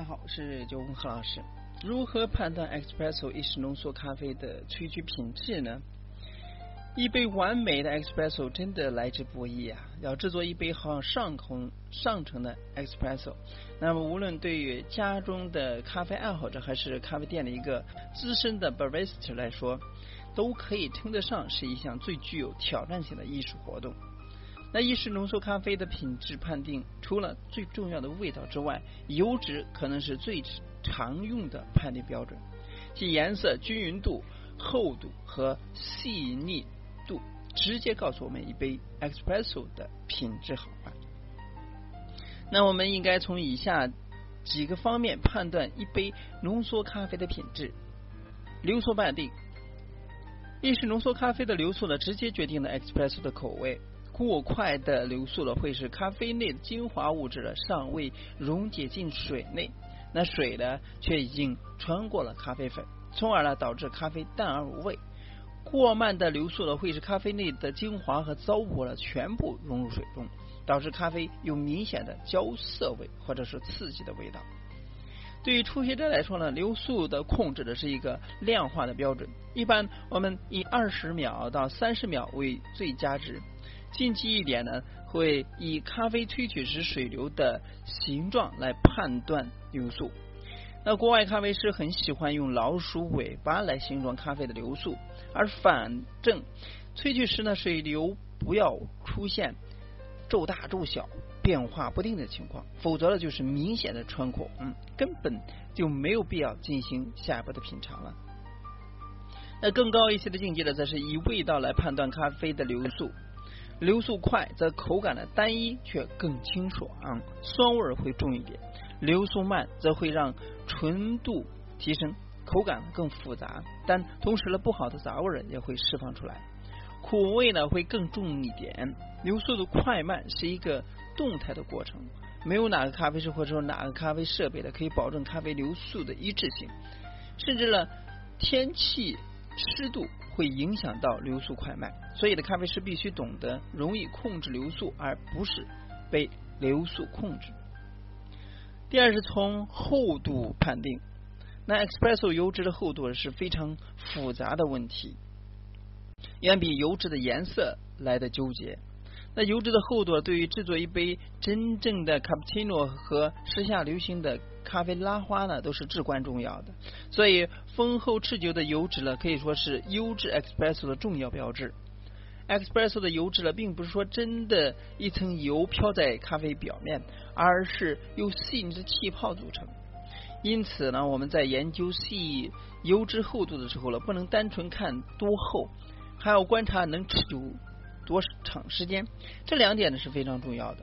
大家好，我是九红何老师。如何判断 Espresso 意式浓缩咖啡的萃取品质呢？一杯完美的 Espresso 真的来之不易啊！要制作一杯好上空上乘的 Espresso，那么无论对于家中的咖啡爱好者，还是咖啡店的一个资深的 barista 来说，都可以称得上是一项最具有挑战性的艺术活动。那意式浓缩咖啡的品质判定，除了最重要的味道之外，油脂可能是最常用的判定标准，其颜色、均匀度、厚度和细腻度，直接告诉我们一杯 espresso 的品质好坏。那我们应该从以下几个方面判断一杯浓缩咖啡的品质：流速判定，意式浓缩咖啡的流速呢，直接决定了 espresso 的口味。过快的流速呢，会使咖啡内的精华物质呢尚未溶解进水内。那水呢，却已经穿过了咖啡粉，从而呢导致咖啡淡而无味。过慢的流速呢，会使咖啡内的精华和糟粕呢全部融入水中，导致咖啡有明显的焦涩味或者是刺激的味道。对于初学者来说呢，流速的控制的是一个量化的标准，一般我们以二十秒到三十秒为最佳值。近期一点呢，会以咖啡萃取时水流的形状来判断流速。那国外咖啡师很喜欢用老鼠尾巴来形容咖啡的流速，而反正萃取时呢，水流不要出现骤大骤小、变化不定的情况，否则呢就是明显的穿孔，嗯，根本就没有必要进行下一步的品尝了。那更高一些的境界呢，则是以味道来判断咖啡的流速。流速快则口感的单一却更清爽，酸味会重一点；流速慢则会让纯度提升，口感更复杂，但同时呢，不好的杂味也会释放出来，苦味呢会更重一点。流速的快慢是一个动态的过程，没有哪个咖啡师或者说哪个咖啡设备的可以保证咖啡流速的一致性，甚至呢，天气湿度。会影响到流速快慢，所以的咖啡师必须懂得容易控制流速，而不是被流速控制。第二是从厚度判定，那 espresso 油脂的厚度是非常复杂的问题，远比油脂的颜色来的纠结。那油脂的厚度对于制作一杯真正的 cappuccino 和时下流行的咖啡拉花呢，都是至关重要的。所以丰厚持久的油脂呢，可以说是优质 espresso 的重要标志。espresso 的油脂呢，并不是说真的一层油飘在咖啡表面，而是由细腻的气泡组成。因此呢，我们在研究细油脂厚度的时候呢，不能单纯看多厚，还要观察能持久。多长时间？这两点呢是非常重要的。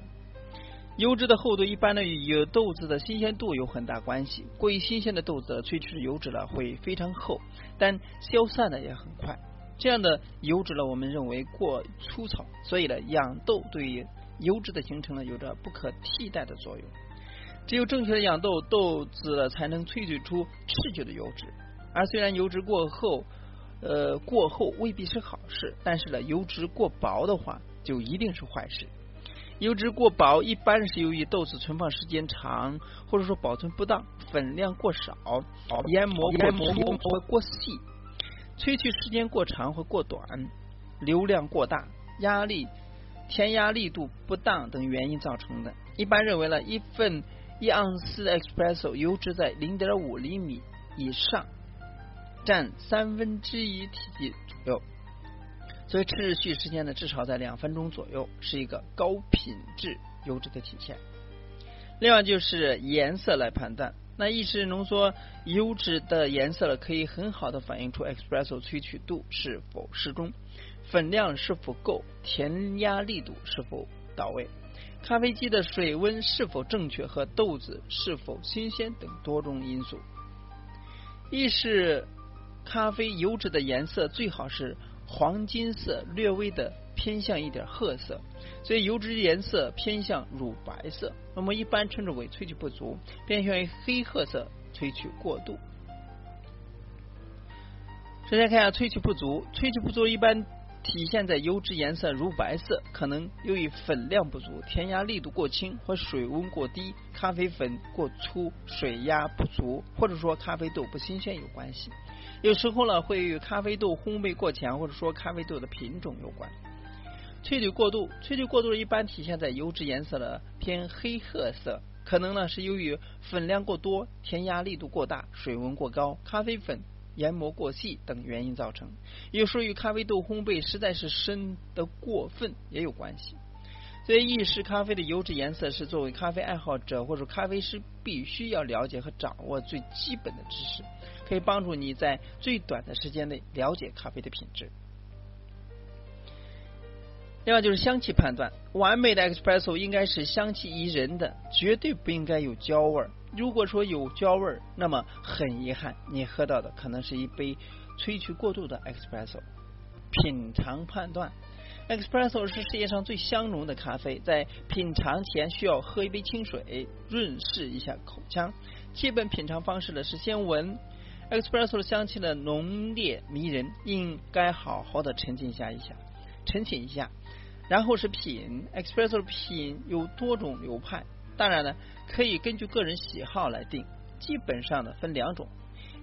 油脂的厚度一般呢与豆子的新鲜度有很大关系。过于新鲜的豆子萃取的油脂呢会非常厚，但消散的也很快。这样的油脂呢我们认为过粗糙，所以呢养豆对于油脂的形成呢有着不可替代的作用。只有正确的养豆，豆子才能萃取出持久的油脂。而虽然油脂过厚。呃，过厚未必是好事，但是呢，油脂过薄的话，就一定是坏事。油脂过薄一般是由于豆子存放时间长，或者说保存不当，粉量过少，研磨过粗或过细，萃取时间过长或过短，流量过大，压力填压力度不当等原因造成的。一般认为呢，一份一盎司的 espresso 油脂在零点五厘米以上。占三分之一体积左右，所以持续时间呢至少在两分钟左右，是一个高品质油脂的体现。另外就是颜色来判断，那意式浓缩油脂的颜色呢，可以很好的反映出 espresso 萃取度是否适中，粉量是否够，填压力度是否到位，咖啡机的水温是否正确和豆子是否新鲜等多种因素。意式咖啡油脂的颜色最好是黄金色，略微的偏向一点褐色，所以油脂颜色偏向乳白色。那么一般称之为萃取不足，偏向于黑褐色，萃取过度。首先看一下萃取不足，萃取不足一般体现在油脂颜色乳白色，可能由于粉量不足、填压力度过轻或水温过低、咖啡粉过粗、水压不足，或者说咖啡豆不新鲜有关系。有时候呢，会与咖啡豆烘焙过强，或者说咖啡豆的品种有关。萃取过度，萃取过度一般体现在油脂颜色的偏黑褐色，可能呢是由于粉量过多、填压力度过大、水温过高、咖啡粉研磨过细等原因造成。有时候与咖啡豆烘焙实在是深的过分也有关系。所以，意式咖啡的油脂颜色是作为咖啡爱好者或者咖啡师必须要了解和掌握最基本的知识，可以帮助你在最短的时间内了解咖啡的品质。另外就是香气判断，完美的 espresso 应该是香气宜人的，绝对不应该有焦味儿。如果说有焦味儿，那么很遗憾，你喝到的可能是一杯萃取过度的 espresso。品尝判断，espresso 是世界上最香浓的咖啡，在品尝前需要喝一杯清水润湿一下口腔。基本品尝方式呢是先闻 espresso 的香气呢浓烈迷人，应该好好的沉浸下一下，沉浸一下。然后是品，espresso 的品有多种流派，当然呢，可以根据个人喜好来定。基本上呢分两种，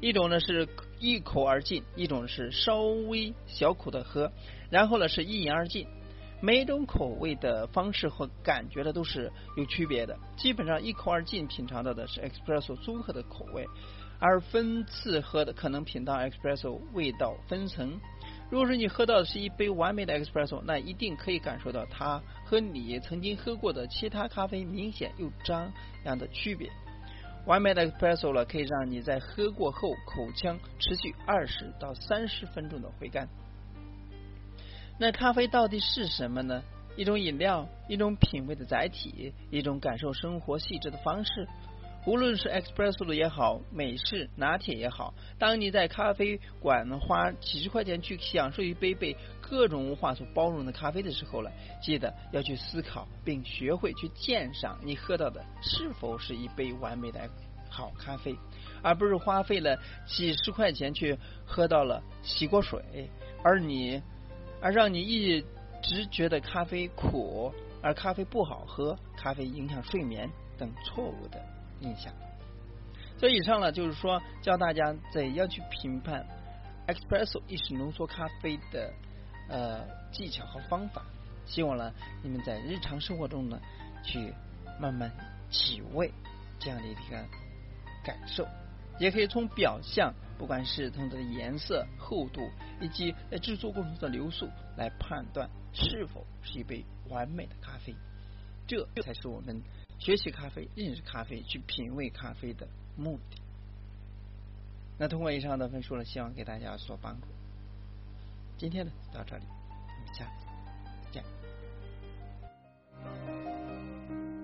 一种呢是一口而尽，一种是稍微小口的喝，然后呢是一饮而尽。每种口味的方式和感觉呢都是有区别的。基本上一口而尽品尝到的是 espresso 综合的口味，而分次喝的可能品到 espresso 味道分层。如果说你喝到的是一杯完美的 espresso，那一定可以感受到它和你曾经喝过的其他咖啡明显又张扬的区别。完美的 espresso 了，可以让你在喝过后口腔持续二十到三十分钟的回甘。那咖啡到底是什么呢？一种饮料，一种品味的载体，一种感受生活细致的方式。无论是 espresso 也好，美式拿铁也好，当你在咖啡馆花几十块钱去享受一杯被各种文化所包容的咖啡的时候了，记得要去思考并学会去鉴赏你喝到的是否是一杯完美的好咖啡，而不是花费了几十块钱去喝到了洗过水，而你而让你一直觉得咖啡苦，而咖啡不好喝，咖啡影响睡眠等错误的。印象，所以以上呢，就是说教大家怎样去评判 espresso 意式浓缩咖啡的呃技巧和方法。希望呢，你们在日常生活中呢，去慢慢体味这样的一个感受，也可以从表象，不管是从它的颜色、厚度，以及在制作过程中的流速来判断是否是一杯完美的咖啡。这才是我们。学习咖啡，认识咖啡，去品味咖啡的目的。那通过以上的分数呢，希望给大家所帮助。今天呢，到这里，我们下次。